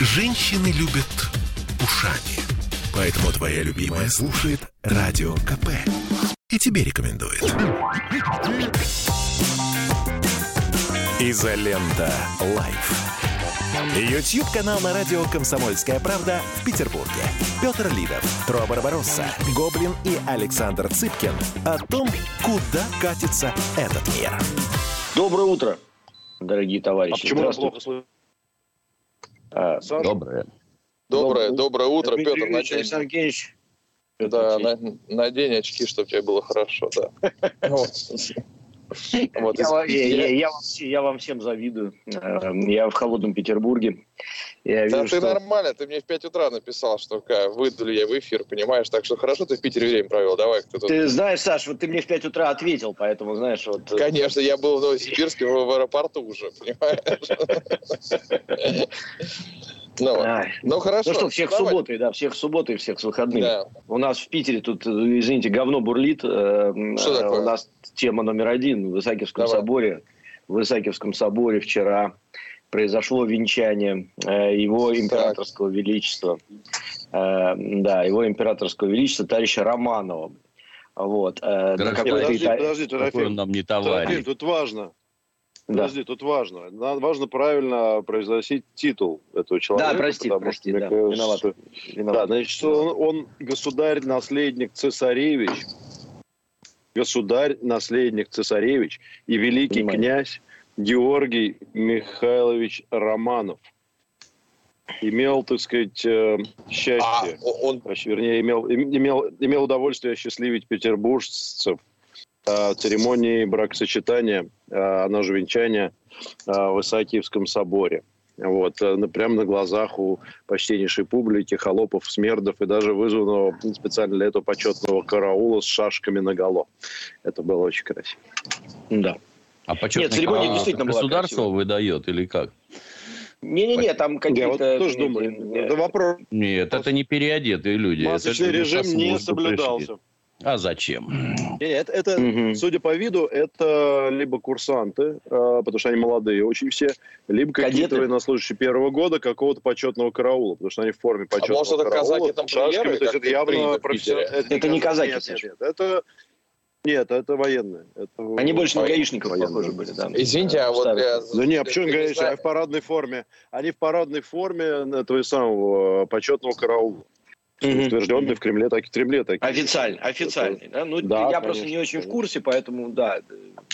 Женщины любят ушами. Поэтому твоя любимая слушает Радио КП. И тебе рекомендует. Изолента. Live. YouTube-канал на радио «Комсомольская правда» в Петербурге. Петр Лидов, Тро Барбаросса, Гоблин и Александр Цыпкин о том, куда катится этот мир. Доброе утро, дорогие товарищи. А почему Здравствуйте. плохо слышно? А, Саша? Доброе. Доброе, доброе утро, Дмитрий Петр. Надень. Петр да, надень очки, чтобы тебе было хорошо, да. Вот. Я, я- я- я- я вам, всем завидую. Э, Я в холодном Петербурге. Я Да вижу, ты что... нормально, ты мне в 5 утра написал, что ка, выйду ли я в эфир, понимаешь? Так что хорошо ты в Питере время провел, давай ты тут. Ты знаешь, Саш, вот ты мне в 5 утра ответил, поэтому, знаешь, вот... э, Конечно, я был в Новосибирске в аэропорту уже, понимаешь? Ну, вот. ай. ну хорошо. Ну что, всех давай. субботой, да, всех с субботой, всех с выходными. Да. У нас в Питере тут, извините, говно бурлит. Э, Что э, такое? У нас тема номер один в Исаакиевском Давай. соборе. В Исаакиевском соборе вчера произошло венчание э, его императорского величества. Э, да, его императорского величества товарища Романова. Вот. э, Подожди, подожди, Какой он Трофим. нам не Трофим, товарищ. тут важно. Да. Подожди, тут важно. Надо, важно правильно произносить титул этого человека. Да, прости, потому прости, что, да, мне кажется, виноват. Виноват. Да, значит, что он, он государь-наследник цесаревич, государь-наследник цесаревич и великий Понимаю. князь Георгий Михайлович Романов. Имел, так сказать, э, А, счастье, он, Вообще, вернее, имел, им- имел, имел удовольствие осчастливить петербуржцев церемонии бракосочетания, э, оно же венчания, э, в Исаакиевском соборе. Вот, э, на- прямо на глазах у почтеннейшей публики, холопов, смердов и даже вызванного специально для этого почетного караула с шашками наголо. Это было очень красиво. Да. А почетный Нет, церемония канал действительно была государство красивая. выдает или как? Не-не-не, там Я какие-то... вот тоже э, думаю, э, это вопрос. Нет, это не переодетые люди. это Масочный люди режим не соблюдался. пришли. А зачем? Нет, это, Мгм. судя по виду, это либо курсанты, э, потому что они молодые очень все, либо какие-то военнослужащие первого года какого-то почетного караула, потому что они в форме почетного может, это караула. казаки с шашками, то есть это явно профессионально. Питере? Это не казаки, Нет, нет, нет, это... Нет, это военные. Это Они больше на гаишников военные. похожи были, да. извините, а вот Старых. для... Ну не, а почему знаешь- они в парадной форме? Они в парадной форме этого самого э, почетного караула. Мгм. Утвержденные в Кремле, так и в Кремле. Так Официально, официальный, да? Ну, Да, я просто конечно, не очень в конечно. курсе, поэтому, да,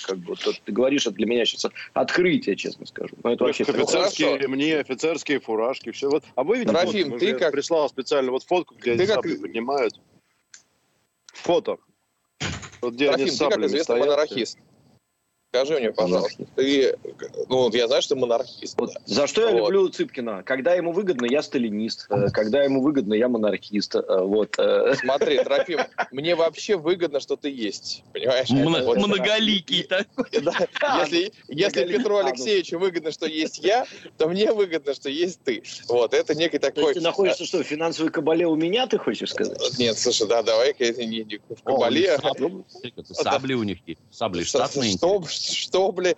как бы, то, ты говоришь, это для меня сейчас открытие, честно скажу. Но это вообще... Ну, офицерские хорошо. ремни, офицерские фуражки, все. Вот. А вы видите, Трофим, фотку? ты как- прислал специально вот фотку, где Ты они как- сабли поднимают. Фото. Вот где Трофим, они ты, как известный монархист. Скажи мне, пожалуйста, ты, ну, вот я знаю, что ты монархист. Вот да. За что я Вот. люблю Цыпкина? Когда ему выгодно, я сталинист. Э, Когда ему выгодно, я монархист. Э, Вот. э, Смотри, Трофим, мне вообще выгодно, что ты есть, понимаешь? Мно- Вот, Многоликий такой. да, если, если. Петру Алексеевичу выгодно, что есть я, то мне выгодно, что есть ты. Вот, это некий То такой... есть ты находишься что, в финансовой кабале у меня, ты хочешь сказать? Нет, слушай, да, давай-ка это не, не в кабале. них сабли. У них есть. Сабли штатные. Что, что, бля?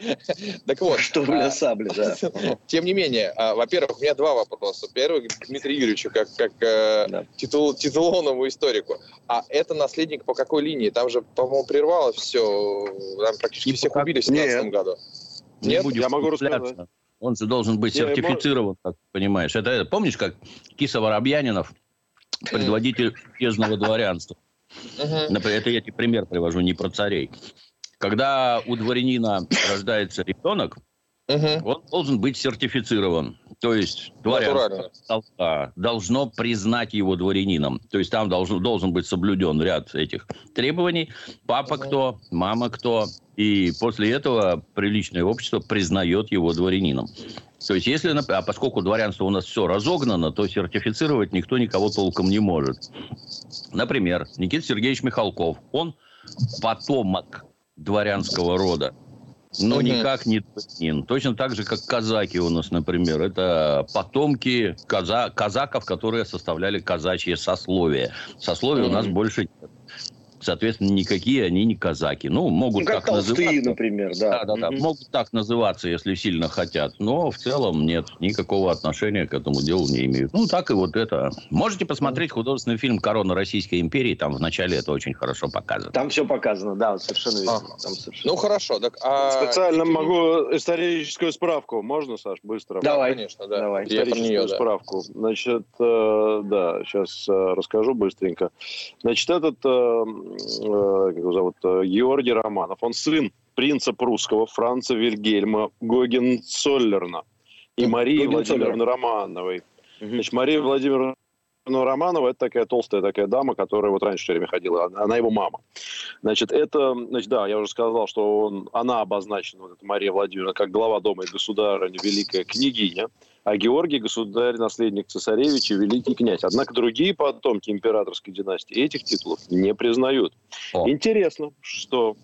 Так вот. Что, а, бля, сабли, да. Тем не менее, а, во-первых, у меня два вопроса. Первый к Дмитрию Юрьевичу, как, как э, Да. титул, титулованному историку. А это наследник по какой линии? Там же, по-моему, прервалось все. Там практически Не всех по- убили в 17 Нет. году. Не Нет? будешь Я могу рассказать. Он же должен быть сертифицирован, как ты понимаешь. Это, это помнишь, как Киса Воробьянинов, предводитель езного дворянства. Например, это я тебе пример привожу, не про царей. Когда у дворянина рождается ребенок, Мгм. он должен быть сертифицирован. То есть дворянство должно- признать его дворянином. То есть там должен, должен быть соблюден ряд этих требований. Папа кто, мама кто. И после этого приличное общество признает его дворянином. То есть, если, а поскольку дворянство у нас все разогнано, то сертифицировать никто никого толком не может. Например, Никита Сергеевич Михалков. Он потомок дворянского рода. Но никак не дворянин. Точно так же, как казаки у нас, например. Это потомки каза- казаков, которые составляли казачье сословие. Сословия у нас больше нет. Соответственно, никакие они не казаки. Ну, могут ну, как так толстые, называться. например, да. Да, да, да. Могут так называться, если сильно хотят. Но в целом нет. Никакого отношения к этому делу не имеют. Ну, так и вот это. Можете посмотреть художественный фильм «Корона Российской империи». Там вначале это очень хорошо показано. Там все показано, да, совершенно верно. А. Там совершенно... Ну, хорошо. Так, а... Специально могу историческую справку. Можно, Саш, быстро? Давай. Конечно, да. Давай. Я историческую нее, да. справку. Значит, э, да, сейчас э, расскажу быстренько. Значит, этот, э, как его зовут, э, Георгий Романов, он сын принца прусского Франца Вильгельма Гогенцоллерна и. Марии Гогенцоллерн. Владимировны Романовой. Значит, Мария Владимировна Романова – это такая толстая такая дама, которая вот раньше все время ходила. Она, она его мама. Значит, это, значит, да, я уже сказал, что он, она обозначена, вот эта Мария Владимировна, как глава дома и государыня, великая княгиня, а Георгий – государь, наследник цесаревича, великий князь. Однако другие потомки императорской династии этих титулов не признают. О. Интересно, что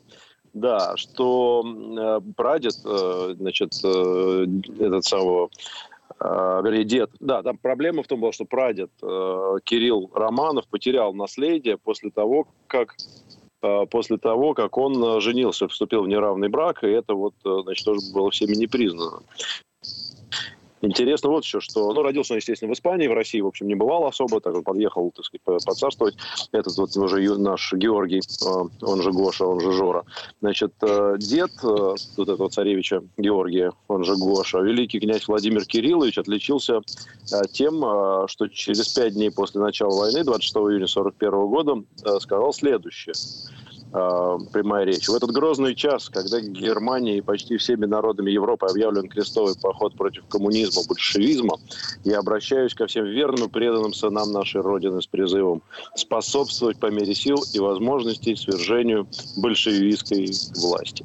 да, что э, прадед, э, значит, э, этот самого, вернее, дед, да, там проблема в том была, что прадед э, Кирилл Романов потерял наследие после того, как э, после того, как он э, женился, вступил в неравный брак, и это вот, э, значит, тоже было всеми не признано. Интересно вот еще, что, ну, родился он, естественно, в Испании, в России, в общем, не бывал особо, так вот подъехал, так сказать, по- поцарствовать. Этот вот уже наш Георгий, э, он же Гоша, он же Жора. Значит, э, дед э, вот этого царевича Георгия, он же Гоша, великий князь Владимир Кириллович отличился тем, что через пять дней после начала войны, 26 июня 1941 года, сказал следующее прямая речь. В этот грозный час, когда Германия и почти всеми народами Европы объявлен крестовый поход против коммунизма, большевизма, я обращаюсь ко всем верным и преданным сынам нашей Родины с призывом способствовать по мере сил и возможностей свержению большевистской власти.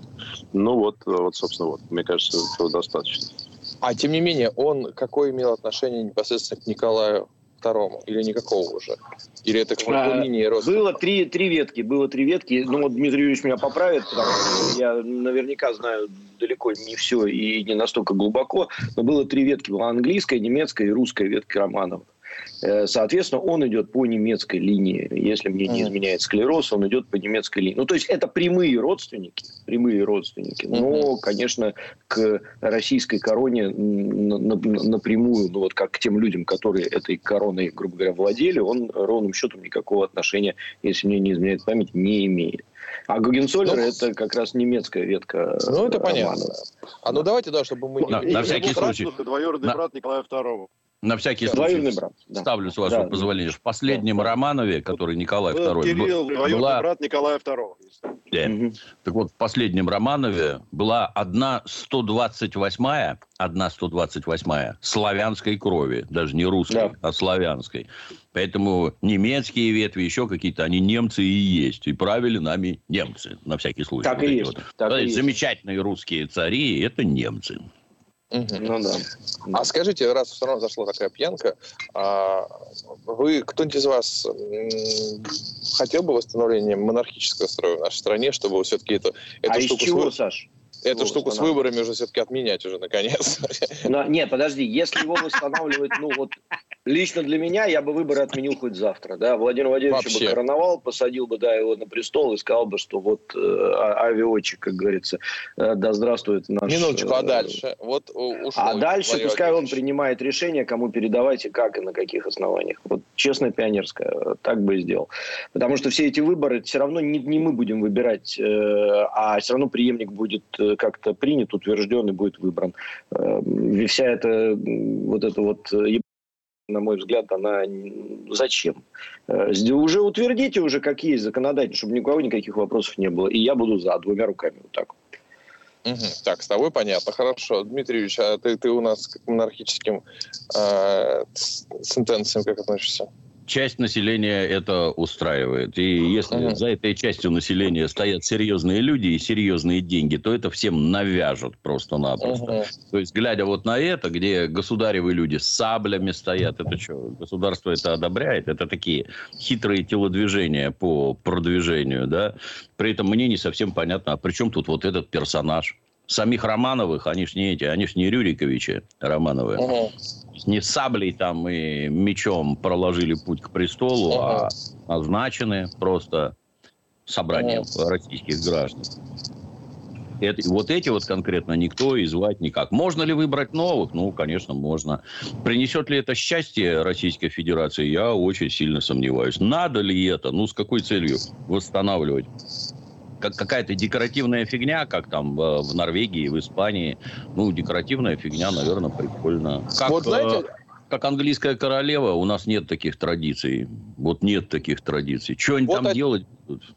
Ну вот, э, вот собственно, вот, мне кажется, этого достаточно. А тем не менее, он какое имел отношение непосредственно к Николаю II? Или никакого уже? Или это А, линии роста? Было три, три ветки, было три ветки. Ну, вот Дмитрий Юрьевич меня поправит, потому что я наверняка знаю далеко не все и не настолько глубоко, но было три ветки. Была английская, немецкая и русская ветка Романова. Э, Соответственно, он идет по немецкой линии. Если мне не изменяет склероз, он идет по немецкой линии. Ну, то есть это прямые родственники, прямые родственники. Но, конечно, к российской короне на- на- напрямую, ну вот как к тем людям, которые этой короной, грубо говоря, владели, он ровным счетом никакого отношения, если мне не изменяет память, не имеет. А Гогенцоллер Ну, это как раз немецкая ветка Ну, это э, понятно. Романова. А ну давайте, да, чтобы мы... На- не- на всякий Его брат, случай. слушай, Двоюродный На- брат Николая II. На всякий Двоюродный случай брат. да. ставлю, с вашего Да. позволения. В последнем Романове, который Николай Был II, Кирилл, была, брат Николая II. э, Мгм. так вот, в последнем Романове была одна 128-я, одна 128-я славянской крови, даже не русской, Да. а славянской. Поэтому немецкие ветви, еще какие-то, они немцы и есть. И правили нами немцы, на всякий случай. Так Вот и есть, вот. так и Да, есть. Замечательные русские цари – это немцы. Ну да. А скажите, раз все равно зашла такая пьянка, а вы, кто-нибудь из вас хотел бы восстановления монархического строя в нашей стране, чтобы все-таки эту, эту а из штуку, с, чего, вы- Саш? эту штуку с выборами уже все-таки отменять уже наконец? Но, нет, подожди, если его восстанавливать, ну вот лично для меня я бы выборы отменил хоть завтра, да, Владимир Владимирович Вообще. бы короновал, посадил бы, да, его на престол и сказал бы, что вот э, а- авиотчик, как говорится, э, да здравствует наш... Минуточку, а э, дальше? Вот у- ушел А дальше Владимир пускай он принимает решение, кому передавать и как, и на каких основаниях. Вот честно пионерское, так бы и сделал. Потому что все эти выборы все равно не, не мы будем выбирать, э, а все равно преемник будет э, как-то принят, утвержден и будет выбран. Э, вся эта вот эта вот э, на мой взгляд, она зачем? Э, Уже утвердите уже, как есть законодательно, чтобы ни у кого никаких вопросов не было. И я буду за двумя руками. Вот так. Так, с тобой понятно, хорошо. Дмитрий Юрьевич, а ты, ты у нас к монархическим э, сентенциям как относишься? Часть населения это устраивает. И если за этой частью населения стоят серьезные люди и серьезные деньги, то это всем навяжут просто-напросто. Мгм. То есть, глядя вот на это, где государевые люди с саблями стоят, это что, государство это одобряет? Это такие хитрые телодвижения по продвижению, да? При этом мне не совсем понятно, а при чем тут вот этот персонаж? Самих Романовых, они ж не эти, они ж не Рюриковичи Романовы. Мгм. Не саблей там и мечом проложили путь к престолу, а назначены просто собранием российских граждан. Это, вот эти вот конкретно никто и звать никак. Можно ли выбрать новых? Ну, конечно, можно. Принесет ли это счастье Российской Федерации? Я очень сильно сомневаюсь. Надо ли это? Ну, с какой целью восстанавливать? Как какая-то декоративная фигня, как там э, в Норвегии, в Испании. Ну, декоративная фигня, наверное, прикольно. Как, вот знаете, э, как английская королева, у нас нет таких традиций. Вот нет таких традиций. Что они вот там это... делать будут?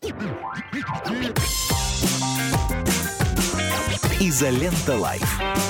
Изолента Live.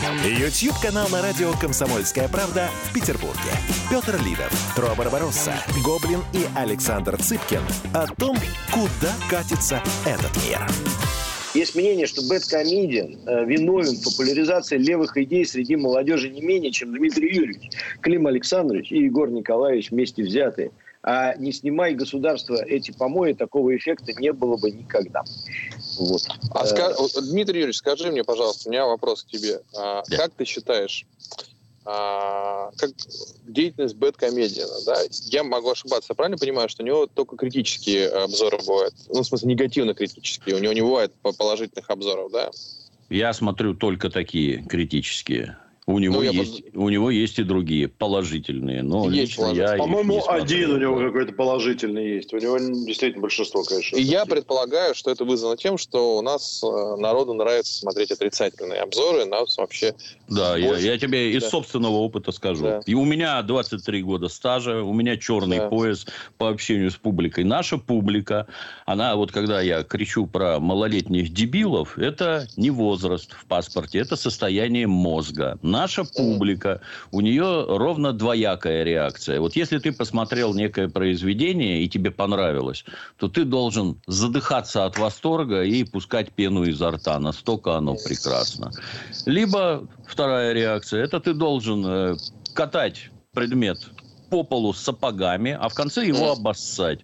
YouTube-канал на радио «Комсомольская правда» в Петербурге. Петр Лидов, Тро Барбаросса, Гоблин и Александр Цыпкин о том, куда катится этот мир. Есть мнение, что BadComedian э, виновен в популяризации левых идей среди молодежи не менее, чем Дмитрий Юрьевич, Клим Александрович и Егор Николаевич вместе взятые. А не снимай государство эти помои, такого эффекта не было бы никогда. Вот. А ска... Дмитрий Юрьевич, скажи мне, пожалуйста, у меня вопрос к тебе. А, да. Как ты считаешь, а, как деятельность Бэткомедиана, да, я могу ошибаться, правильно понимаю, что у него только критические обзоры бывают, ну, в смысле, негативно-критические, у него не бывает положительных обзоров, да? Я смотрю только такие критические. У него, ну, есть, под... у него есть и другие положительные. Но есть лично я По-моему, один у него какой-то положительный есть. У него действительно большинство, конечно. И я предполагаю, что это вызвано тем, что у нас э, народу нравится смотреть отрицательные обзоры. Нас вообще... Да, я, я тебе из собственного опыта скажу. Да. И у меня 23 года стажа, у меня черный да. пояс по общению с публикой. Наша публика, она вот когда я кричу про малолетних дебилов, это не возраст в паспорте, это состояние мозга наша публика, у нее ровно двоякая реакция. Вот если ты посмотрел некое произведение и тебе понравилось, то ты должен задыхаться от восторга и пускать пену изо рта. Настолько оно прекрасно. Либо вторая реакция, это ты должен э, катать предмет по полу с сапогами, а в конце его обоссать.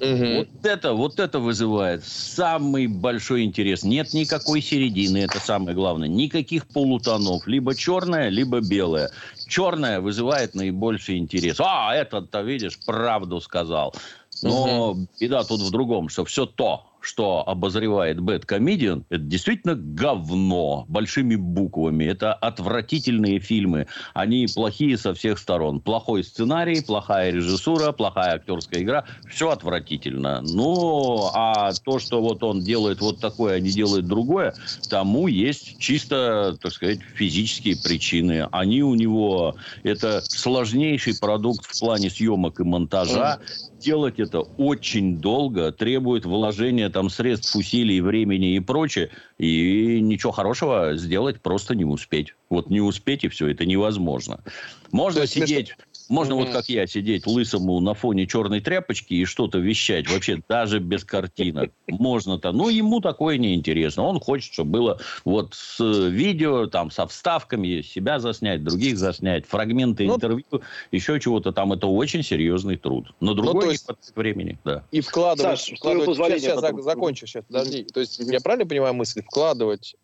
Угу. Вот это, вот это вызывает самый большой интерес. Нет никакой середины, это самое главное. Никаких полутонов. Либо черное, либо белое. Черное вызывает наибольший интерес. А, этот-то, видишь, правду сказал. Но угу. беда тут в другом, что все то, что обозревает Bad Comedian, это действительно говно большими буквами. Это отвратительные фильмы. Они плохие со всех сторон. Плохой сценарий, плохая режиссура, плохая актерская игра. Все отвратительно. Ну, а то, что вот он делает вот такое, а не делает другое, тому есть чисто, так сказать, физические причины. Они у него... Это сложнейший продукт в плане съемок и монтажа делать это очень долго, требует вложения там средств, усилий, времени и прочее. И ничего хорошего сделать просто не успеть. Вот не успеть и все, это невозможно. Можно сидеть... Можно вот как я сидеть лысому на фоне черной тряпочки и что-то вещать вообще даже без картинок. Можно-то. Но ему такое неинтересно. Он хочет, чтобы было вот с видео, там, со вставками, себя заснять, других заснять, фрагменты ну, интервью, еще чего-то там. Это очень серьезный труд. Но ну, другой ну, есть, не времени. Да. И вкладывать... Саш, вкладывать сейчас, сейчас потом... закончу сейчас, подожди. То есть, я правильно понимаю мысль? Вкладывать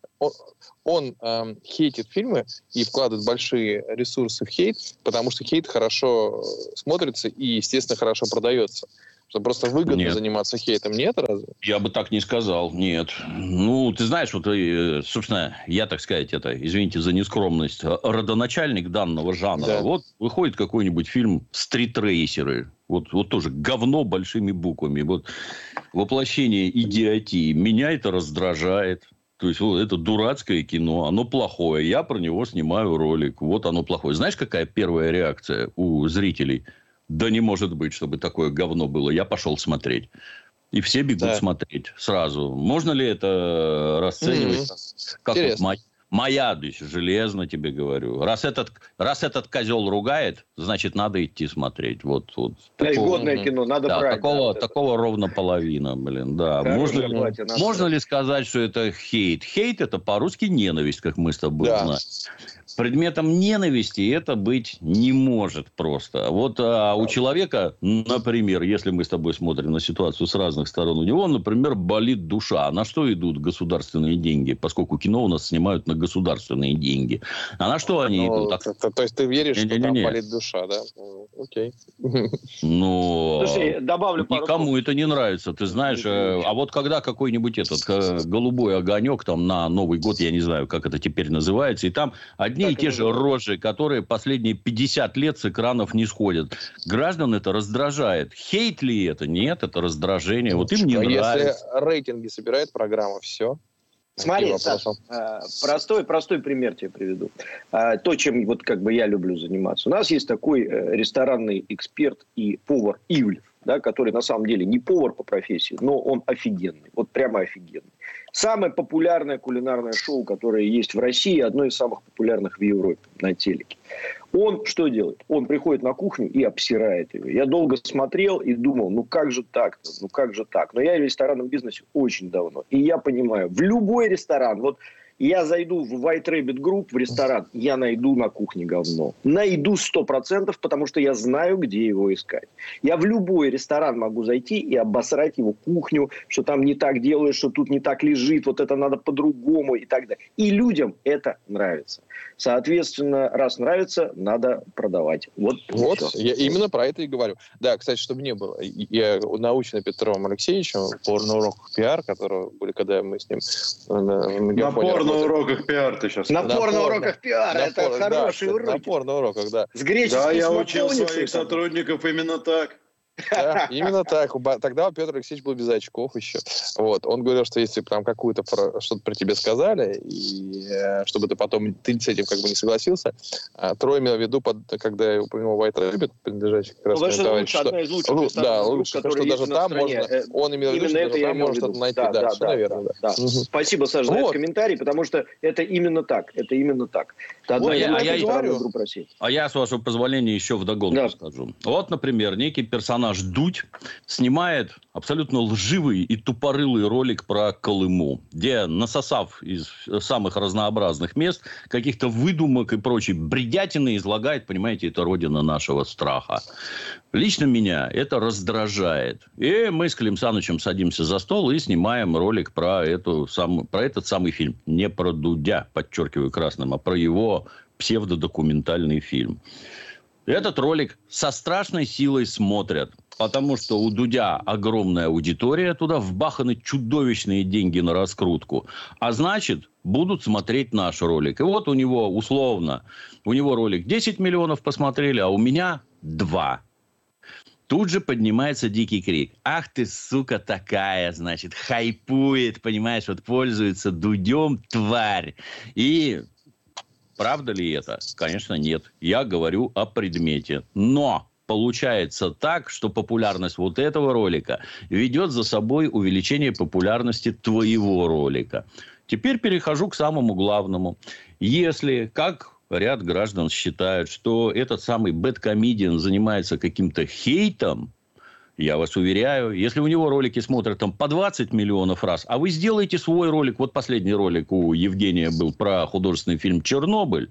он, э, хейтит фильмы и вкладывает большие ресурсы в хейт, потому что хейт хорошо смотрится и, естественно, хорошо продается. Что просто выгодно нет. заниматься хейтом. Нет, разве? Я бы так не сказал, нет. Ну, ты знаешь, вот, э, собственно, я, так сказать, это, извините за нескромность, родоначальник данного жанра. Да. Вот выходит какой-нибудь фильм «Стритрейсеры», вот, вот тоже говно большими буквами. Вот воплощение идиотии. Меня это раздражает. То есть, вот это дурацкое кино, оно плохое. Я про него снимаю ролик. Вот оно плохое. Знаешь, какая первая реакция у зрителей? Да не может быть, чтобы такое говно было. Я пошел смотреть. И все бегут да. смотреть сразу. Можно ли это расценивать mm-hmm. как вот Моя дочь, железно тебе говорю. Раз этот, раз этот козел ругает, значит, надо идти смотреть. Вот, вот. Такого, годное кино, надо да, брать. Такого, да, такого ровно половина, блин, да. можно, платье, можно ли сказать, что это хейт? Хейт – это по-русски ненависть, как мы с тобой да. знаем. Предметом ненависти это быть не может просто. Вот а, у человека, например, если мы с тобой смотрим на ситуацию с разных сторон, у него, например, болит душа. На что идут государственные деньги? Поскольку кино у нас снимают на государственные деньги. А на что они ну, идут? То, то, то есть ты веришь, не, что не, там не. болит душа, да? Окей. Ну, Слушай, добавлю пару никому это не нравится, ты знаешь. Э, а вот когда какой-нибудь этот э, голубой огонек там на Новый год, я не знаю, как это теперь называется, и там одни так и те же рожи, которые последние 50 лет с экранов не сходят. Граждан это раздражает. Хейт ли это? Нет, это раздражение. Вот им не а нравится. Если рейтинги собирает программа, все. Смотри, Саш, э, простой, простой пример тебе приведу. Э, то, чем вот как бы я люблю заниматься. У нас есть такой э, ресторанный эксперт и повар Ивлев, да, который на самом деле не повар по профессии, но он офигенный, вот прямо офигенный. Самое популярное кулинарное шоу, которое есть в России, одно из самых популярных в Европе на телеке. Он что делает? Он приходит на кухню и обсирает ее. Я долго смотрел и думал, ну как же так Ну как же так? Но я в ресторанном бизнесе очень давно. И я понимаю, в любой ресторан, вот я зайду в White Rabbit Group в ресторан, я найду на кухне говно. Найду сто процентов, потому что я знаю, где его искать. Я в любой ресторан могу зайти и обосрать его кухню, что там не так делаешь, что тут не так лежит, вот это надо по-другому и так далее. И людям это нравится. Соответственно, раз нравится, надо продавать. Вот, вот я именно про это и говорю. Да, кстати, чтобы не было. Я научно Петровым Алексеевичем, порно-урок пиар, которого были, когда мы с ним на, на порно-уроках пиар ты сейчас. На, на порно-уроках пиар, на это пор... хороший да, урок. На порно-уроках, да. С греческим Да, я учил своих сотрудников именно так. Да, именно так. Тогда Петр Алексеевич был без очков еще. Вот. Он говорил, что если там какую-то что-то про тебя сказали, и э, чтобы ты потом ты с этим как бы не согласился, а Трой имел в виду, под, когда я упомянул White Rabbit, принадлежащий как раз ну, товарищ, что, одна из лучших ну, да, лучше, что даже там можно, он имел в виду, что даже там можно что-то найти. Да, да, да, да, наверное. Да, да. Угу. Спасибо, Саша, за этот комментарий, потому что это именно так. Это именно так. Это одна вот, из а, я, а я, с вашего позволения, еще вдогонку да. скажу. Вот, например, некий персонаж Дудь снимает абсолютно лживый и тупорылый ролик про Колыму, где, насосав из самых разнообразных мест, каких-то выдумок и прочей бредятины излагает, понимаете, это родина нашего страха. Лично меня это раздражает. И мы с Клим Санычем садимся за стол и снимаем ролик про, эту сам, про этот самый фильм. Не про Дудя, подчеркиваю красным, а про его псевдодокументальный фильм. Этот ролик со страшной силой смотрят, потому что у Дудя огромная аудитория, туда вбаханы чудовищные деньги на раскрутку. А значит, будут смотреть наш ролик. И вот у него, условно, у него ролик 10 миллионов посмотрели, а у меня 2. Тут же поднимается дикий крик. Ах ты, сука такая, значит, хайпует, понимаешь, вот пользуется дудем тварь. И Правда ли это? Конечно, нет. Я говорю о предмете. Но получается так, что популярность вот этого ролика ведет за собой увеличение популярности твоего ролика. Теперь перехожу к самому главному. Если, как ряд граждан считают, что этот самый бэткомедиан занимается каким-то хейтом, я вас уверяю, если у него ролики смотрят там по 20 миллионов раз, а вы сделаете свой ролик, вот последний ролик у Евгения был про художественный фильм «Чернобыль»,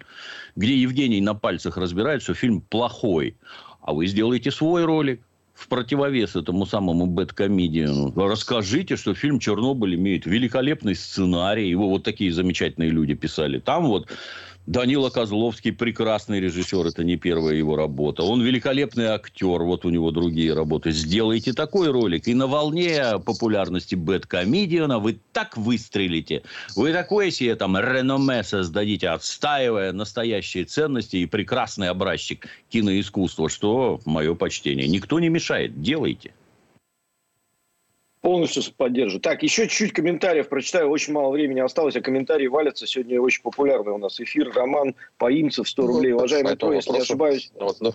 где Евгений на пальцах разбирает, что фильм плохой, а вы сделаете свой ролик, в противовес этому самому бэткомедиану. Расскажите, что фильм «Чернобыль» имеет великолепный сценарий. Его вот такие замечательные люди писали. Там вот Данила Козловский прекрасный режиссер, это не первая его работа. Он великолепный актер, вот у него другие работы. Сделайте такой ролик, и на волне популярности бэткомедиана вы так выстрелите. Вы такое себе там реноме создадите, отстаивая настоящие ценности и прекрасный образчик киноискусства, что мое почтение. Никто не мешает, делайте. Полностью поддерживаю. Так, еще чуть-чуть комментариев прочитаю. Очень мало времени осталось, а комментарии валятся. Сегодня очень популярный у нас эфир. Роман Поимцев, 100 рублей. Уважаемый Трой, если не ошибаюсь. Вот, ну.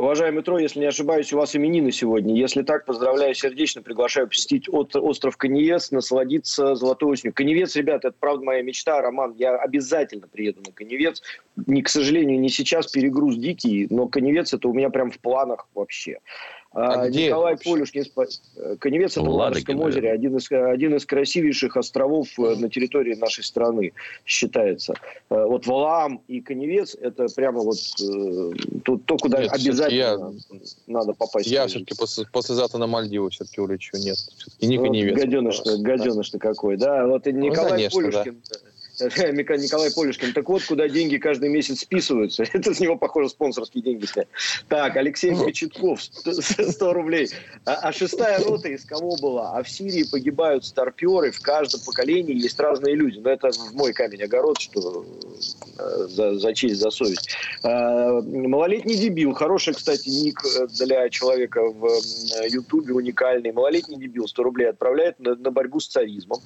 Уважаемый Трой, если не ошибаюсь, у вас именины сегодня. Если так, поздравляю сердечно, приглашаю посетить от, остров Коневец, насладиться золотой осенью. Коневец, ребята, это правда моя мечта, Роман. Я обязательно приеду на Коневец. Не, к сожалению, не сейчас, перегруз дикий, но Коневец это у меня прям в планах вообще. А, а Николай вообще? Полюшкин, э, Коневец это в Ладожском озере, один из, один из красивейших островов э, на территории нашей страны считается. Э, вот Валаам и Коневец это прямо вот то, то куда Нет, обязательно я, надо попасть. Я все-таки после, послезавтра на Мальдивы все-таки улечу. Нет, все-таки не Коневец. Вот гаденыш, гаденыш да. какой, да. Вот Николай ну, конечно, Полюшкин. Да Николай Полюшкин. Так вот, куда деньги каждый месяц списываются. Это с него, похоже, спонсорские деньги снять. Так, Алексей Кочетков, 100 рублей. А, а шестая рота из кого была? А в Сирии погибают старперы. В каждом поколении есть разные люди. Но это в мой камень огород, что э, за, за честь, за совесть. А, малолетний дебил. Хороший, кстати, ник для человека в э, Ютубе уникальный. Малолетний дебил 100 рублей отправляет на, на борьбу с царизмом.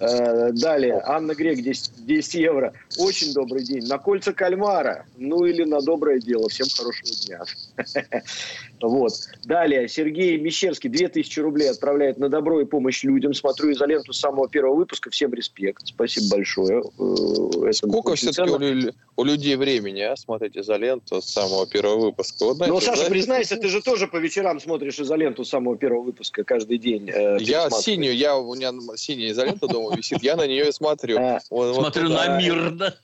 А, далее. Анна Грек 10 10 евро. Очень добрый день. На кольца кальмара. Ну или на доброе дело. Всем хорошего дня. Вот. Далее. Сергей Мещерский 2000 рублей отправляет на добро и помощь людям. Смотрю изоленту с самого первого выпуска. Всем респект. Спасибо большое. Э, это Сколько все-таки у, у людей времени, а? Смотреть изоленту с самого первого выпуска? Вот, знаете, ну, Саша, знаете, признайся, ты же тоже по вечерам смотришь изоленту с самого первого выпуска каждый день. Э, я синюю, я, у меня синяя изолента дома висит, я на нее смотрю. А. Смотрю на мир, да.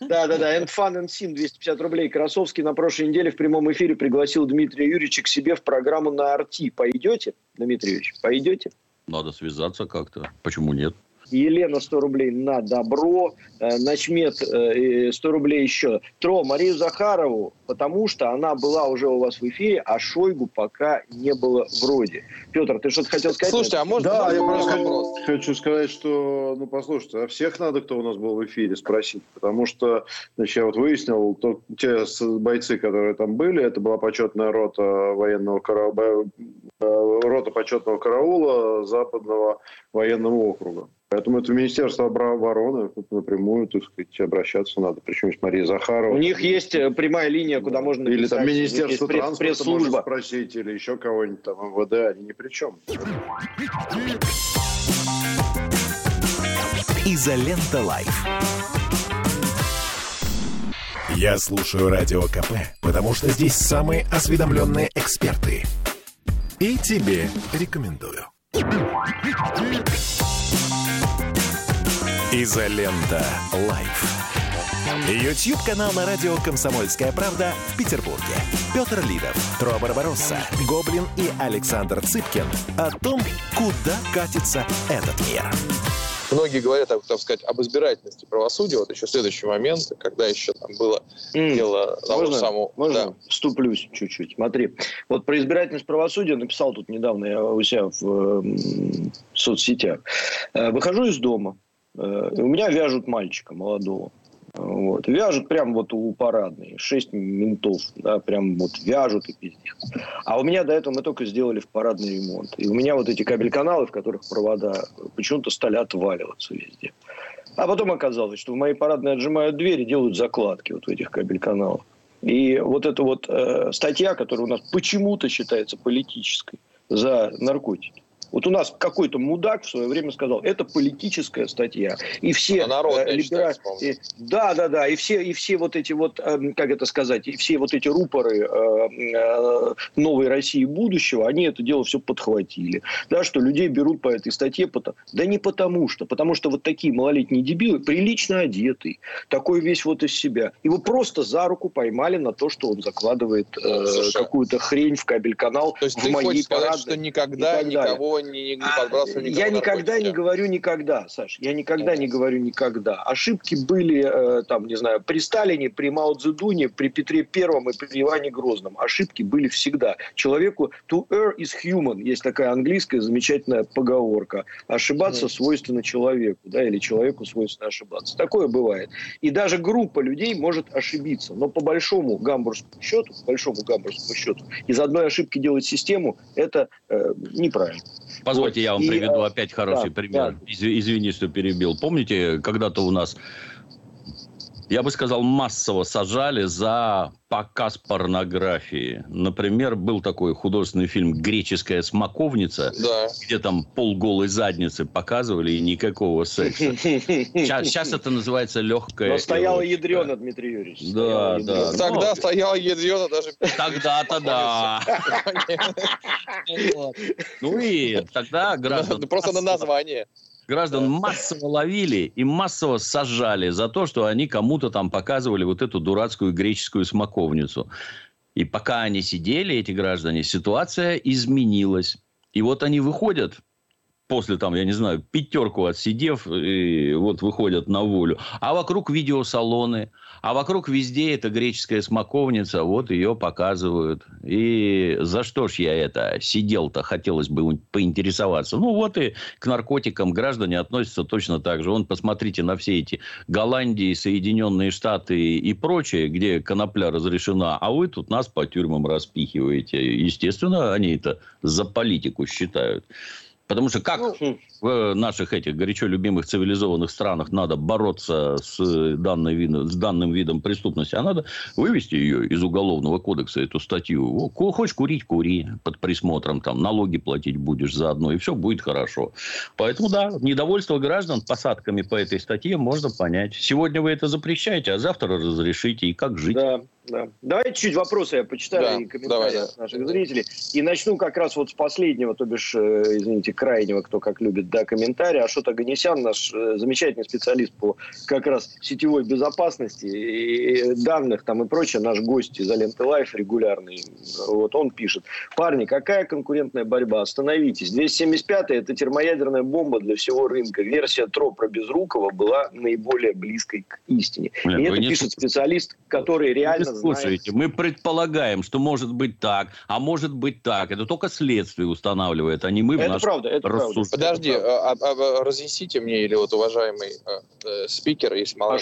Да, да, да. And Fun and Sim 250 рублей. Красовский на прошлой неделе в прямом эфире пригласил Дмитрия Юрьевича к себе в программу на Арти. Пойдете, Дмитрий Юрьевич, пойдете? Надо связаться как-то. Почему нет? Елена 100 рублей на добро, э, Начмет 100 э, рублей еще. Тро, Марию Захарову, потому что она была уже у вас в эфире, а Шойгу пока не было вроде. Петр, ты что-то хотел сказать? Слушайте, а можно... Да, я просто вопрос? хочу сказать, что, ну, послушайте, а всех надо, кто у нас был в эфире, спросить, потому что, значит, я вот выяснил, то, те бойцы, которые там были, это была почетная рота военного караула, э, рота почетного караула западного военного округа. Поэтому это Министерство обороны напрямую, так сказать, обращаться надо. Причем есть Мария Захарова. У них есть э, прямая линия, куда можно написать. Или там Министерство транспорта пресс-служба. можно спросить, или еще кого-нибудь там, МВД, они ни при чем. Изолента Live. Я слушаю Радио КП, потому что здесь самые осведомленные эксперты. И тебе рекомендую. Изолента. Live. Ютьюб канал на радио «Комсомольская правда» в Петербурге. Петр Лидов, Тро Барбаросса, Гоблин и Александр Цыпкин о том, куда катится этот мир. Многие говорят, так сказать, об избирательности правосудия. Вот еще следующий момент, когда еще там было mm. дело того можно, самого... Можно да. вступлюсь чуть-чуть? Смотри, вот про избирательность правосудия написал тут недавно я у себя в, в соцсетях. Э, выхожу из дома, Э, у меня вяжут мальчика молодого. Вот. Вяжут прям вот у парадной. Шесть ментов, да, прям вот вяжут и пиздец. А у меня до этого мы только сделали в парадный ремонт. И у меня вот эти кабель-каналы, в которых провода, почему-то стали отваливаться везде. А потом оказалось, что в моей парадной отжимают двери, делают закладки вот в этих кабель-каналах. И вот эта вот э, статья, которая у нас почему-то считается политической за наркотики, вот у нас какой-то мудак в свое время сказал, это политическая статья. И все э. Да, да, да. И все, и все вот эти вот, э, как это сказать, и все вот эти рупоры э, э, новой России будущего, они это дело все подхватили. Да, что людей берут по этой статье. Потому... Да не потому что. Потому что вот такие малолетние дебилы, прилично одетый, такой весь вот из себя. Его просто за руку поймали на то, что он закладывает э, какую-то хрень в кабель-канал. То есть в ты хочешь сказать, что никогда никого не, не подбрасываю никого Я никогда не говорю никогда, Саш. Я никогда не говорю никогда. Ошибки были, э, там, не знаю, при Сталине, при Мао Цзэдуне, при Петре Первом и при Иване Грозном. Ошибки были всегда. Человеку to err is human. Есть такая английская замечательная поговорка. Ошибаться свойственно человеку, да, или человеку свойственно ошибаться. Такое бывает. И даже группа людей может ошибиться. Но по большому гамбургскому счету, по большому гамбургскому счету, из одной ошибки делать систему, это э, неправильно. Позвольте, вот. я вам и, приведу э, опять хороший да, пример. Да. Извини, что перебил. Помните, когда-то у нас я бы сказал, массово сажали за показ порнографии. Например, был такой художественный фильм «Греческая смоковница», да. где там полголой задницы показывали и никакого секса. Сейчас, сейчас это называется легкое... Но стояла ядрена, Дмитрий Юрьевич. Да, да. Тогда Но... стояла ядрена даже... Тогда-то да. Ну и тогда граждан... Просто на название граждан массово ловили и массово сажали за то, что они кому-то там показывали вот эту дурацкую греческую смоковницу. И пока они сидели, эти граждане, ситуация изменилась. И вот они выходят после там, я не знаю, пятерку отсидев, и вот выходят на волю. А вокруг видеосалоны, а вокруг везде эта греческая смоковница, вот ее показывают. И за что ж я это сидел-то, хотелось бы поинтересоваться. Ну, вот и к наркотикам граждане относятся точно так же. Вон, посмотрите на все эти Голландии, Соединенные Штаты и прочее, где конопля разрешена, а вы тут нас по тюрьмам распихиваете. Естественно, они это за политику считают. Потому что как ну, в наших этих горячо любимых цивилизованных странах надо бороться с, данной видом, с данным видом преступности, а надо вывести ее из уголовного кодекса, эту статью. Хочешь курить, кури под присмотром, там, налоги платить будешь заодно, и все будет хорошо. Поэтому, да, недовольство граждан посадками по этой статье можно понять. Сегодня вы это запрещаете, а завтра разрешите, и как жить? Да, да. Давайте чуть вопросы я почитаю да, и комментарии давай, да. наших зрителей. И начну как раз вот с последнего, то бишь, э, извините, крайнего, кто как любит, да, комментария. Ашот Аганесян, наш э, замечательный специалист по как раз сетевой безопасности и данных там и прочее, наш гость Изоленты Live регулярный. Вот он пишет. Парни, какая конкурентная борьба? Остановитесь. 275 это термоядерная бомба для всего рынка. Версия ТРО про Безрукова была наиболее близкой к истине. Нет, и это пишет специалист, который реально Слушайте, мы предполагаем, что может быть так, а может быть так. Это только следствие устанавливает, а не мы это в правда, это правда. Подожди, а, а, разъясните мне, или вот уважаемый э, э спикер, если мало...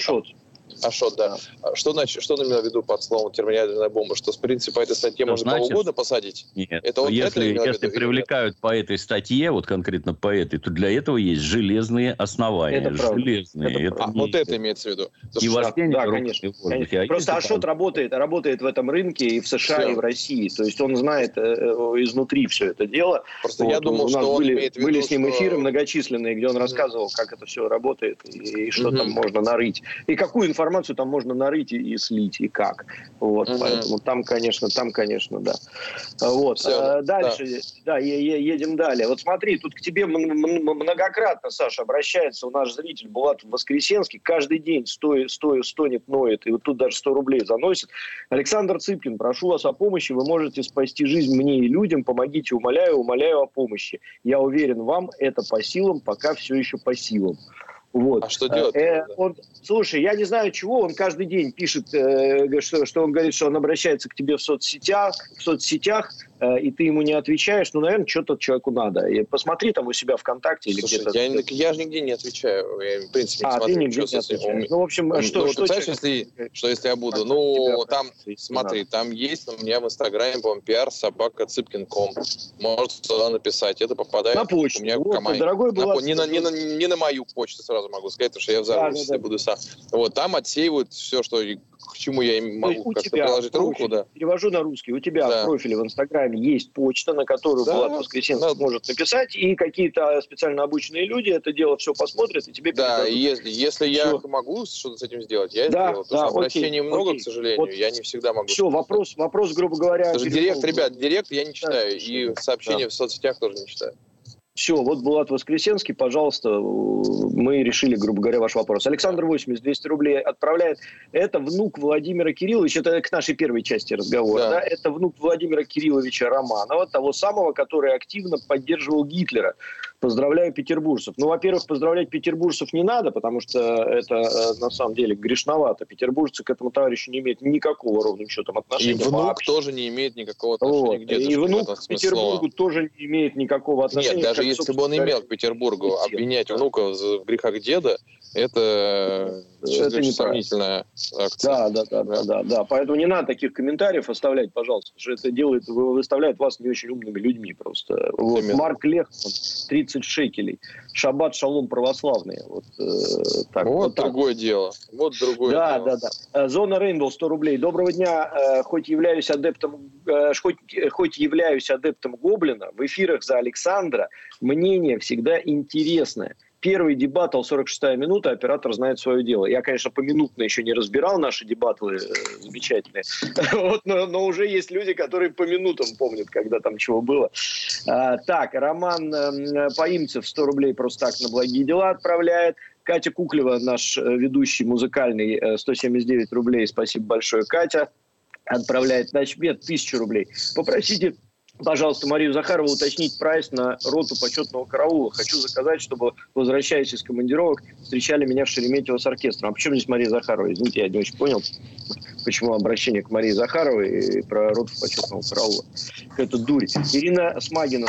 Ашот. Ашот, да. А что, значит, что он имел в виду под словом термоядерная бомба? Что с принципа этой статьи можно значит, кого угодно посадить? Нет. Это вот если это если привлекают по этой статье, вот конкретно по этой, то для этого есть железные основания. Это железные. Это это, а, не... вот это имеется в виду. И да, да, конечно. конечно. А Просто Ашот там... работает, работает в этом рынке и в США, все. и в России. То есть он знает э, э изнутри все это дело. Просто вот, я думал, у нас что были, виду, были с ним эфиры многочисленные, где он рассказывал, как это все работает и, и что mm там можно нарыть. И какую информацию информацию там можно нарыть и, и слить, и как. Вот, угу. Поэтому там, конечно, там, конечно, да. Вот. Все, а, дальше, да, да едем далее. Вот смотри, тут к тебе многократно, Саша, обращается у наш зритель Булат Воскресенский, каждый день стоит, стоит, стонет, ноет, и вот тут даже 100 рублей заносит. Александр Цыпкин, прошу вас о помощи, вы можете спасти жизнь мне и людям, помогите, умоляю, умоляю о помощи. Я уверен, вам это по силам, пока все еще по силам. Вот. А что делать? Э, он, слушай, я не знаю чего, он каждый день пишет, э, что, что он говорит, что он обращается к тебе в соцсетях, в соцсетях, Э, и ты ему не отвечаешь, ну, наверное, что-то человеку надо. И посмотри там у себя ВКонтакте или где-то. Я, я же нигде не отвечаю. Я, в принципе, не а, смотрю, ты нигде не отвечаешь. Ну, в общем, ну, что, ну, что, что, если, что если я буду? Ну, там, смотри, надо. там есть у меня в Инстаграме, по-моему, пиар собака цыпкин.ком. Можете туда написать. Это попадает на почту. у меня вот, команде. Дорогой на, не, на, не, на, не на мою почту, сразу могу сказать, потому что я взорвусь, да, да, да. буду сам. Вот, там отсеивают все, что к чему я могу как-то приложить профиль, руку, да. Перевожу на русский. У тебя да. в профиле в Инстаграме есть почта, на которую да, Влад Воскресенский да. может написать, и какие-то специально обученные люди это дело все посмотрят, и тебе Да, если, если я могу что-то с этим сделать, я да, сделаю. Да, обращений окей, много, окей. к сожалению, вот я не всегда могу. Все, вопрос, вопрос, грубо говоря... Даже директ, ребят, директ я не читаю, да, и сообщения да. в соцсетях тоже не читаю. Все, вот Булат Воскресенский, пожалуйста, мы решили, грубо говоря, ваш вопрос. Александр 80, 200 рублей отправляет. Это внук Владимира Кирилловича, это к нашей первой части разговора, да. Да? это внук Владимира Кирилловича Романова, того самого, который активно поддерживал Гитлера. Поздравляю петербуржцев. Ну, во-первых, поздравлять петербуржцев не надо, потому что это э, на самом деле грешновато. Петербуржцы к этому товарищу не имеют никакого ровным счетом отношения. И внук вообще. тоже не имеет никакого отношения вот. к дедушке. И внук к Петербургу тоже не имеет никакого отношения. Нет, даже как, если бы он имел к Петербургу, обвинять внука в грехах деда, это, это не сомнительная акция. Да, да, да, да, да, да. Поэтому не надо таких комментариев оставлять, пожалуйста, потому что это делает, выставляет вас не очень умными людьми просто. Вот. Марк Лех, 30 14 шекелей. Шаббат шалом православные. Вот, э, так, вот, вот другое так. дело. Вот другое да, дело. Да, да, да. Зона Рейнбоу 100 рублей. Доброго дня. Э, хоть являюсь адептом, э, хоть, хоть являюсь адептом Гоблина, в эфирах за Александра мнение всегда интересное. Первый дебатл, 46-я минута, оператор знает свое дело. Я, конечно, поминутно еще не разбирал наши дебаты э, замечательные, вот, но, но уже есть люди, которые по минутам помнят, когда там чего было. А, так, Роман э, Поимцев 100 рублей просто так на благие дела отправляет. Катя Куклева, наш э, ведущий музыкальный, 179 э, рублей. Спасибо большое, Катя. Отправляет Начмет 1000 рублей. Попросите пожалуйста, Марию Захарову уточнить прайс на роту почетного караула. Хочу заказать, чтобы, возвращаясь из командировок, встречали меня в Шереметьево с оркестром. А почему здесь Мария Захарова? Извините, я не очень понял, почему обращение к Марии Захаровой и про роту почетного караула. Это дурь. Ирина Смагина,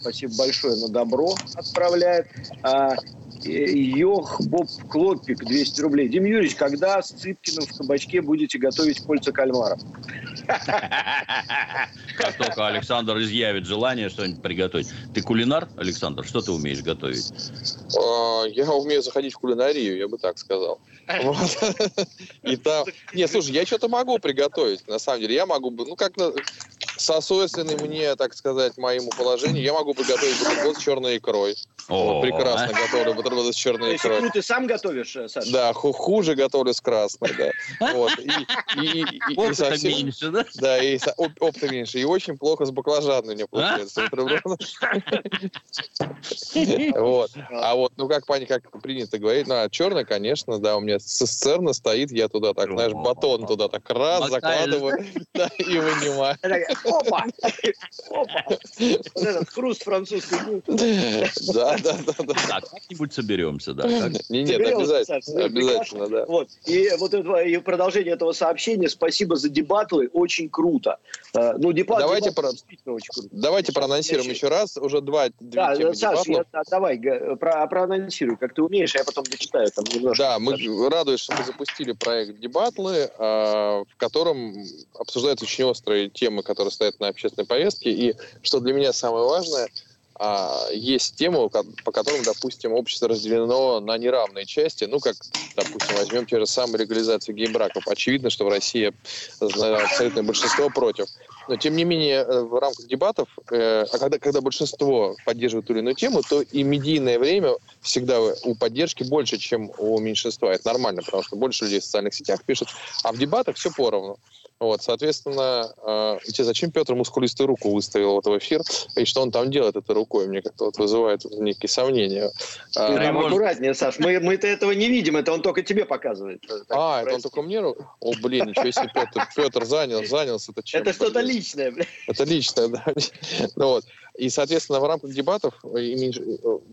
спасибо большое, на добро отправляет. А, Йох Боб Клопик, 200 рублей. Дим Юрьевич, когда с Цыпкиным в кабачке будете готовить кольца кальмаров? Как только Александр изъявит желание что-нибудь приготовить. Ты кулинар, Александр? Что ты умеешь готовить? А, я умею заходить в кулинарию, я бы так сказал. И там... Не, слушай, я что-то могу приготовить, на самом деле. Я могу, ну, как сосойственный мне, так сказать, моему положению, я могу приготовить бутерброд с черной икрой. Вот, прекрасно готовлю бутерброды с черной икрой. Икру ты сам готовишь, э, Саша? Да, хуже готовлю с красной, да. Вот. И, опыта меньше, да? Да, и опыта меньше. И очень плохо с баклажанами мне получается. Вот. А вот, ну, как пани, как принято говорить, ну, а черная, конечно, да, у меня цистерна стоит, я туда так, знаешь, батон туда так раз закладываю, и вынимаю. Опа! Опа! Вот этот хруст французской Да, да, да. да. Так, как-нибудь соберемся, да. Не, нет, обязательно, обязательно, да. Вот. И вот это, и продолжение этого сообщения. Спасибо за дебатлы, очень круто. Э, ну, дебат, давайте про... очень круто. Давайте проанонсируем еще раз. Уже два, две да, темы Саш, я, давай, про, проанонсируй, как ты умеешь, а я потом дочитаю там немножко. Да, мы радуемся, что мы запустили проект «Дебатлы», а, в котором обсуждаются очень острые темы, которые стоят на общественной повестке. И что для меня самое важное – а, есть темы, по которым, допустим, общество разделено на неравные части. Ну, как, допустим, возьмем те же самые легализацию гей-браков. Очевидно, что в России абсолютное большинство против. Но, тем не менее, э, в рамках дебатов, э, а когда, когда большинство поддерживает ту или иную тему, то и медийное время всегда у поддержки больше, чем у меньшинства. Это нормально, потому что больше людей в социальных сетях пишут. А в дебатах все поровну. Вот, соответственно, э, зачем Петр мускулистую руку выставил вот в эфир, и что он там делает этой рукой, мне как-то вот вызывает некие сомнения. А, Прям а, аккуратнее, Саш, мы, мы-то этого не видим, это он только тебе показывает. Так, а, это он только мне? О, блин, ничего себе, Петр, Петр занял, занялся. Это, чем, это что-то личное. Блин. Это личное, да. ну, вот. И, соответственно, в рамках дебатов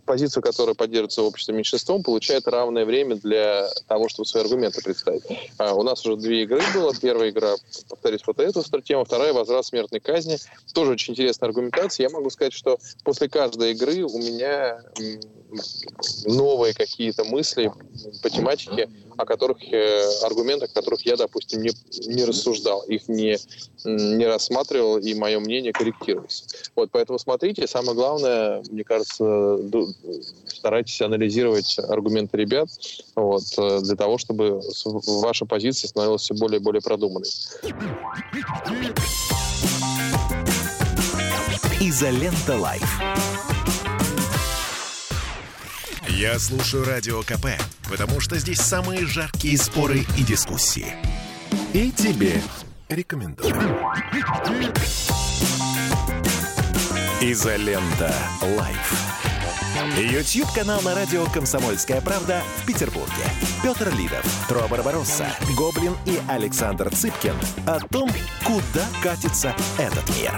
позицию, которая поддерживается обществом меньшинством, получает равное время для того, чтобы свои аргументы представить. А у нас уже две игры было. Первая игра, повторюсь, вот эту тема, вторая — возврат смертной казни. Тоже очень интересная аргументация. Я могу сказать, что после каждой игры у меня новые какие-то мысли по тематике, о которых, э, аргументах, о которых я, допустим, не, не рассуждал, их не, не рассматривал, и мое мнение корректировалось. Вот, поэтому смотрите, самое главное, мне кажется, старайтесь анализировать аргументы ребят, вот, э, для того, чтобы ваша позиция становилась все более и более продуманной. Изолента Live. Я слушаю Радио КП, потому что здесь самые жаркие споры и дискуссии. И тебе рекомендую. Изолента. Live. YouTube-канал на радио «Комсомольская правда» в Петербурге. Петр Лидов, Тро Барбаросса, Гоблин и Александр Цыпкин о том, куда катится этот мир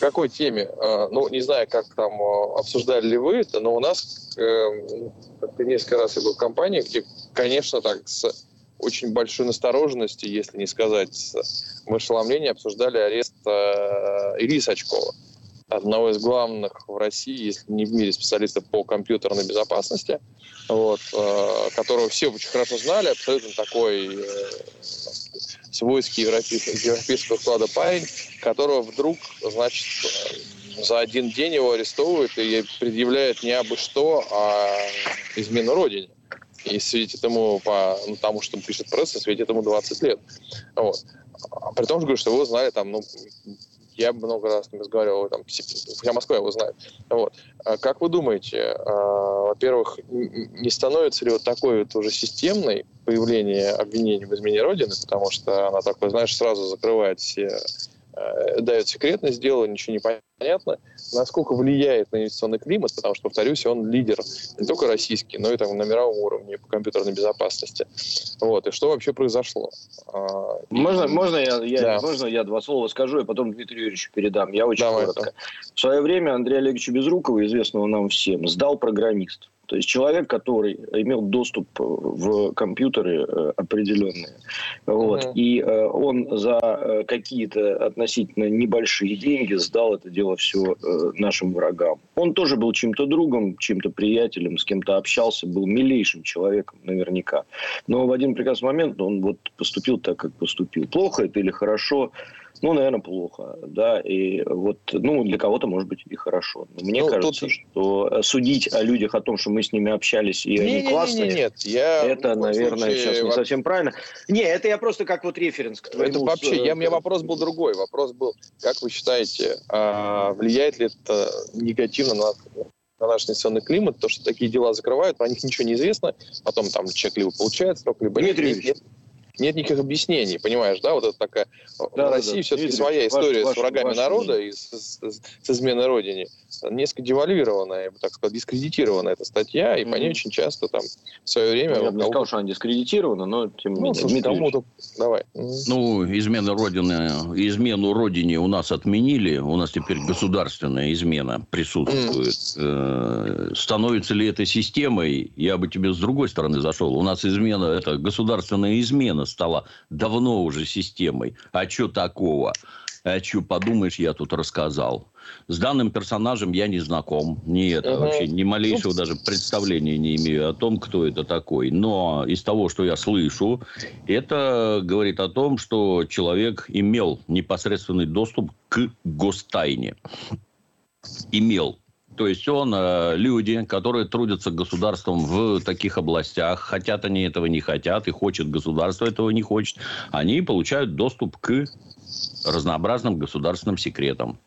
какой теме? А, ну, не знаю, как там а, обсуждали ли вы это, но у нас э, несколько раз я был в компании, где, конечно, так с очень большой настороженностью, если не сказать с ошеломлением, обсуждали арест э, Ильи Сачкова, одного из главных в России, если не в мире, специалистов по компьютерной безопасности, вот, э, которого все очень хорошо знали, абсолютно такой э, свойский европейского, европейского склада парень, которого вдруг, значит, за один день его арестовывают и предъявляют не абы что, а измену родине. И светит ему по ну, тому, что пишет пресса, светит ему 20 лет. Вот. При том, что говорю, что его знали там, ну, я много раз с ним разговаривал, там, вся Москва его знает. Вот. А как вы думаете, а, во-первых, не становится ли вот такой вот уже системной появление обвинений в измене Родины, потому что она такой, знаешь, сразу закрывает все Э, дает секретность дела, ничего не понятно, насколько влияет на инвестиционный климат, потому что, повторюсь, он лидер не только российский, но и там на мировом уровне по компьютерной безопасности. Вот, и что вообще произошло? А, можно, и... можно, я, я, да. можно я два слова скажу, и потом Дмитрию Юрьевичу передам. Я очень Давай, коротко. Да. В свое время Андрей Олегович Безрукова, известного нам всем, сдал программист. То есть человек, который имел доступ в компьютеры э, определенные, вот, mm-hmm. и э, он за э, какие-то относительно небольшие деньги сдал это дело все нашим врагам. Он тоже был чем-то другом, чем-то приятелем, с кем-то общался, был милейшим человеком наверняка. Но в один прекрасный момент он вот поступил так, как поступил. Плохо это или хорошо? Ну, наверное, плохо, да, и вот, ну, для кого-то, может быть, и хорошо. Но мне ну, кажется, тут... что судить о людях о том, что мы с ними общались и не, они не, классные, не, не, нет, я это, наверное, случае... сейчас не совсем правильно. Не, это я просто как вот референс к твоему... Это вообще, я, у меня вопрос был другой. Вопрос был, как вы считаете, а, влияет ли это негативно на на наш инвестиционный климат, то, что такие дела закрывают, про них ничего не известно, потом там человек либо получает срок, либо Дмитрий нет, нет, нет никаких объяснений, понимаешь, да, вот это такая... Да, в России да, все-таки своя история ваш, с врагами ваш, народа и с, с, с изменой Родине несколько девальвирована, я бы так сказал, дискредитирована эта статья, и mm-hmm. по ней очень часто там в свое время... Ну, я бы не сказал, что она дискредитирована, но тем не ну, менее. кому-то... Давай. Ну, измена Родины, измену Родине у нас отменили, у нас теперь государственная измена присутствует. Mm-hmm. Становится ли это системой, я бы тебе с другой стороны зашел. У нас измена, это государственная измена стала давно уже системой. А что такого? А что, подумаешь, я тут рассказал. С данным персонажем я не знаком. Не это угу. вообще, ни малейшего ну, даже представления не имею о том, кто это такой. Но из того, что я слышу, это говорит о том, что человек имел непосредственный доступ к гостайне. Имел. То есть он, э, люди, которые трудятся государством в таких областях, хотят они этого не хотят, и хочет государство этого не хочет, они получают доступ к разнообразным государственным секретам.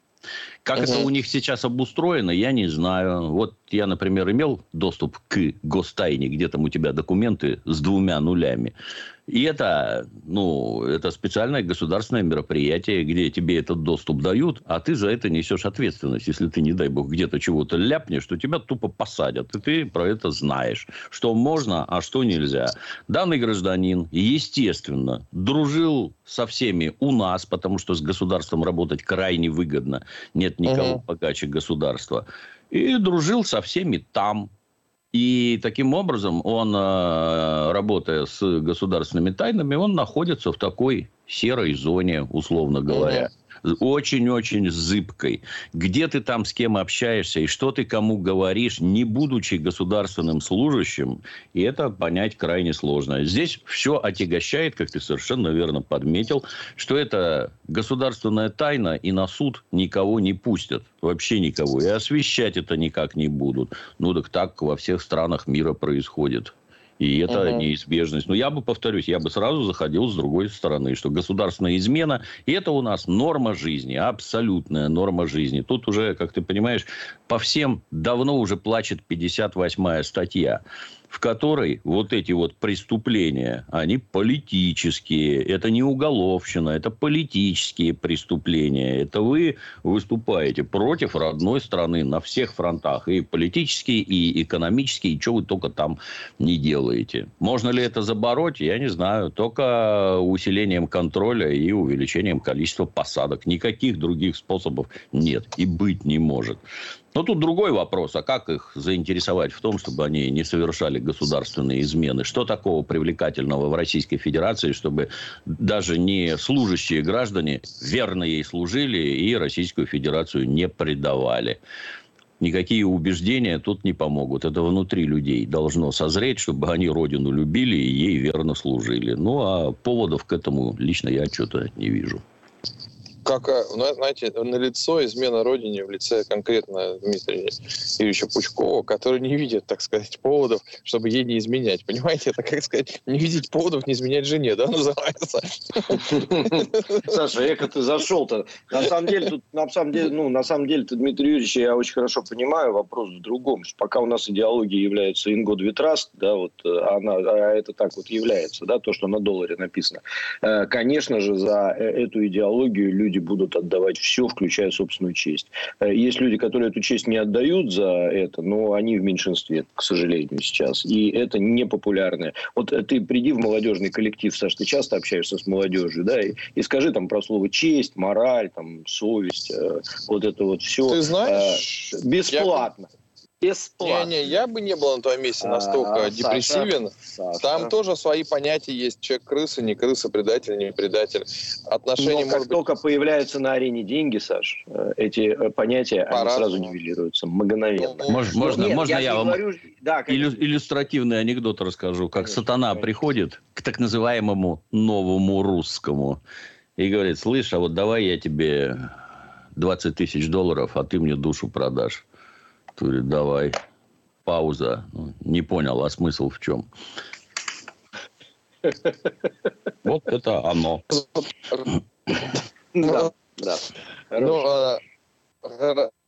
Как угу. это у них сейчас обустроено, я не знаю. Вот я, например, имел доступ к гостайне, где там у тебя документы с двумя нулями. И это, ну, это специальное государственное мероприятие, где тебе этот доступ дают, а ты за это несешь ответственность. Если ты, не дай бог, где-то чего-то ляпнешь, то тебя тупо посадят. И ты про это знаешь, что можно, а что нельзя. Данный гражданин, естественно, дружил со всеми у нас, потому что с государством работать крайне выгодно. Нет никого угу. богаче государства. И дружил со всеми там. И таким образом он, э, работая с государственными тайнами, он находится в такой серой зоне, условно говоря очень-очень зыбкой. Где ты там с кем общаешься и что ты кому говоришь, не будучи государственным служащим, и это понять крайне сложно. Здесь все отягощает, как ты совершенно верно подметил, что это государственная тайна, и на суд никого не пустят. Вообще никого. И освещать это никак не будут. Ну, так так во всех странах мира происходит. И это угу. неизбежность. Но я бы, повторюсь, я бы сразу заходил с другой стороны, что государственная измена, это у нас норма жизни, абсолютная норма жизни. Тут уже, как ты понимаешь, по всем давно уже плачет 58-я статья в которой вот эти вот преступления, они политические. Это не уголовщина, это политические преступления. Это вы выступаете против родной страны на всех фронтах. И политические, и экономические, и что вы только там не делаете. Можно ли это забороть, я не знаю. Только усилением контроля и увеличением количества посадок. Никаких других способов нет и быть не может. Но тут другой вопрос. А как их заинтересовать в том, чтобы они не совершали государственные измены? Что такого привлекательного в Российской Федерации, чтобы даже не служащие граждане верно ей служили и Российскую Федерацию не предавали? Никакие убеждения тут не помогут. Это внутри людей должно созреть, чтобы они Родину любили и ей верно служили. Ну, а поводов к этому лично я что-то не вижу. Как, э, ну, знаете, на лицо измена родине в лице конкретно Дмитрия Юрьевича Пучкова, который не видит, так сказать, поводов, чтобы ей не изменять. Понимаете, это, как сказать, не видеть поводов не изменять жене, да, называется? Саша, эко ты зашел-то. На самом деле, тут, на самом деле, ну, на самом деле, Дмитрий Юрьевич, я очень хорошо понимаю, вопрос в другом. Что пока у нас идеология является ингод витраст, да, вот э, она, а это так вот является, да, то, что на долларе написано. Э, конечно же, за эту идеологию люди будут отдавать все, включая собственную честь. Э, есть люди, которые эту честь не отдают за это, но они в меньшинстве, к сожалению, сейчас. И это непопулярное. Вот э, ты приди в молодежный коллектив, Саш, ты часто общаешься с молодежью, да, и, и скажи там про слово честь, мораль, там, совесть, э, вот это вот все. Ты знаешь, бесплатно. Я бесплатно. Не, не, я бы не был на твоем месте настолько а, депрессивен. Саша, Там тоже свои понятия есть. Человек крыса, не крыса, предатель, не предатель. Отношения, Но как быть... только появляются на арене деньги, Саш, э, эти э, понятия они сразу нивелируются мгновенно. Ну, Мож, ну, можно, нет, можно я, я вам говорю... да, Иллю, иллюстративный анекдот расскажу. Как конечно, сатана конечно. приходит к так называемому новому русскому и говорит, слышь, а вот давай я тебе 20 тысяч долларов, а ты мне душу продашь. Говорит, давай. Пауза. Ну, не понял, а смысл в чем? Вот это оно. Да, да. Ну, а,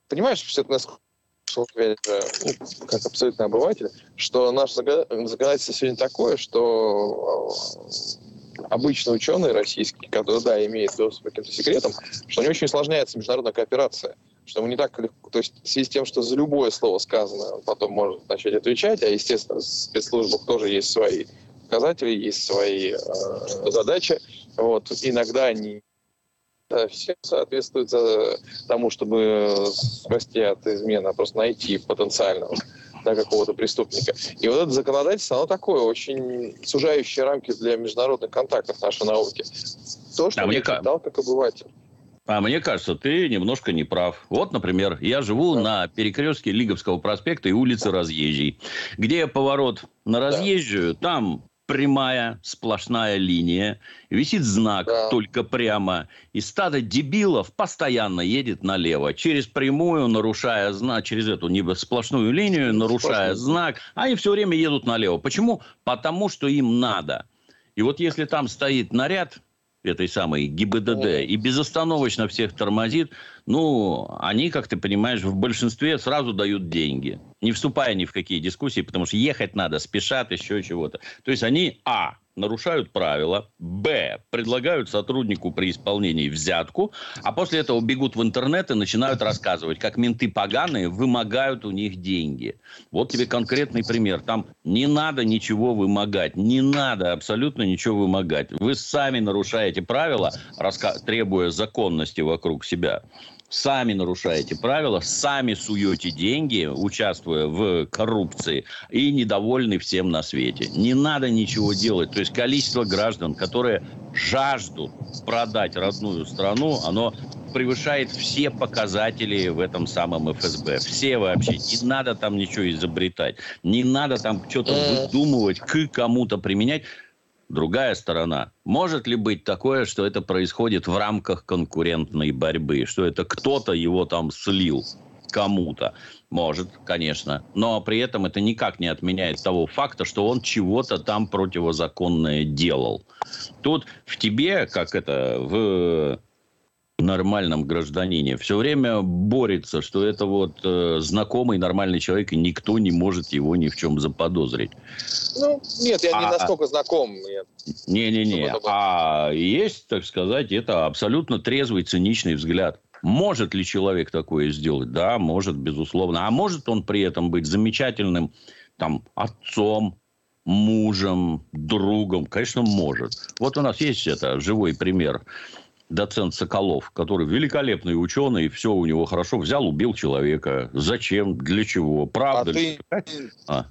понимаешь, все-таки ну, как абсолютно обыватель, что наше законодательство сегодня такое, что а, обычный ученый российский, который, да, имеет доступ к каким-то секретам, что него очень усложняется международная кооперация что мы не так легко, то есть в связи с тем, что за любое слово сказано, он потом может начать отвечать, а, естественно, в спецслужбах тоже есть свои показатели, есть свои э, задачи, вот, иногда они да, все соответствуют тому, чтобы спасти от измены, а просто найти потенциального да, какого-то преступника. И вот это законодательство, оно такое, очень сужающее рамки для международных контактов нашей науки. То, что а я читал как обыватель. А мне кажется, ты немножко не прав. Вот, например, я живу да. на перекрестке Лиговского проспекта и улицы Разъезжей. Где поворот на Разъезжую, да. там прямая сплошная линия, висит знак да. только прямо, и стадо дебилов постоянно едет налево, через прямую, нарушая знак, через эту не сплошную линию, нарушая Сплошной. знак, они все время едут налево. Почему? Потому что им надо. И вот если там стоит наряд, этой самой ГИБДД и безостановочно всех тормозит, ну, они, как ты понимаешь, в большинстве сразу дают деньги, не вступая ни в какие дискуссии, потому что ехать надо, спешат, еще чего-то. То есть они, а, нарушают правила, б, предлагают сотруднику при исполнении взятку, а после этого бегут в интернет и начинают рассказывать, как менты поганые вымогают у них деньги. Вот тебе конкретный пример. Там не надо ничего вымогать, не надо абсолютно ничего вымогать. Вы сами нарушаете правила, требуя законности вокруг себя сами нарушаете правила, сами суете деньги, участвуя в коррупции, и недовольны всем на свете. Не надо ничего делать. То есть количество граждан, которые жаждут продать родную страну, оно превышает все показатели в этом самом ФСБ. Все вообще. Не надо там ничего изобретать. Не надо там что-то выдумывать, к кому-то применять. Другая сторона. Может ли быть такое, что это происходит в рамках конкурентной борьбы? Что это кто-то его там слил кому-то? Может, конечно. Но при этом это никак не отменяет того факта, что он чего-то там противозаконное делал. Тут в тебе, как это, в нормальном гражданине все время борется, что это вот э, знакомый нормальный человек, и никто не может его ни в чем заподозрить. Ну, нет, я а, не настолько знаком. Не-не-не. А есть, так сказать, это абсолютно трезвый, циничный взгляд. Может ли человек такое сделать? Да, может, безусловно. А может он при этом быть замечательным там, отцом, мужем, другом? Конечно, может. Вот у нас есть это живой пример доцент Соколов, который великолепный ученый, все у него хорошо, взял, убил человека. Зачем? Для чего? Правда а ли? Ты... А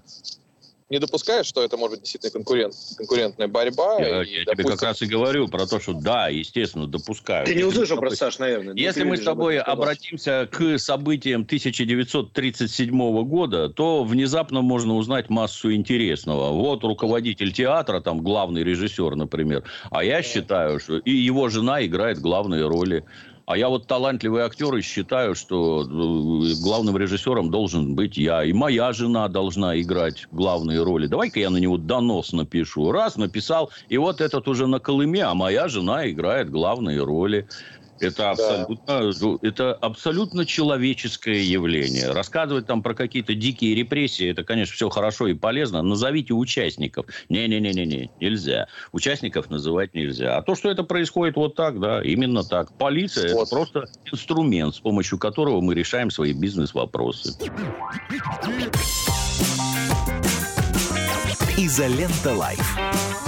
не допускаешь, что это может быть действительно конкурент, конкурентная борьба? Я, и, я допустим... тебе как раз и говорю про то, что да, естественно, допускаю. Ты не услышал про Саш, наверное. Если мы с тобой обратимся к событиям 1937 года, то внезапно можно узнать массу интересного. Вот руководитель театра, там главный режиссер, например, а я считаю, что и его жена играет главные роли А я вот талантливый актер и считаю, что э, главным режиссером должен быть я. И моя жена должна играть главные роли. Давай-ка я на него донос напишу. Раз, написал. И вот этот уже на Колыме, а моя жена играет главные роли. Это абсолютно, да. это абсолютно человеческое явление. Рассказывать там про какие-то дикие репрессии, это, конечно, все хорошо и полезно. Назовите участников. Не-не-не-не, нельзя. Участников называть нельзя. А то, что это происходит вот так, да, именно так. Полиция вот. это просто инструмент, с помощью которого мы решаем свои бизнес-вопросы. Изолента Live.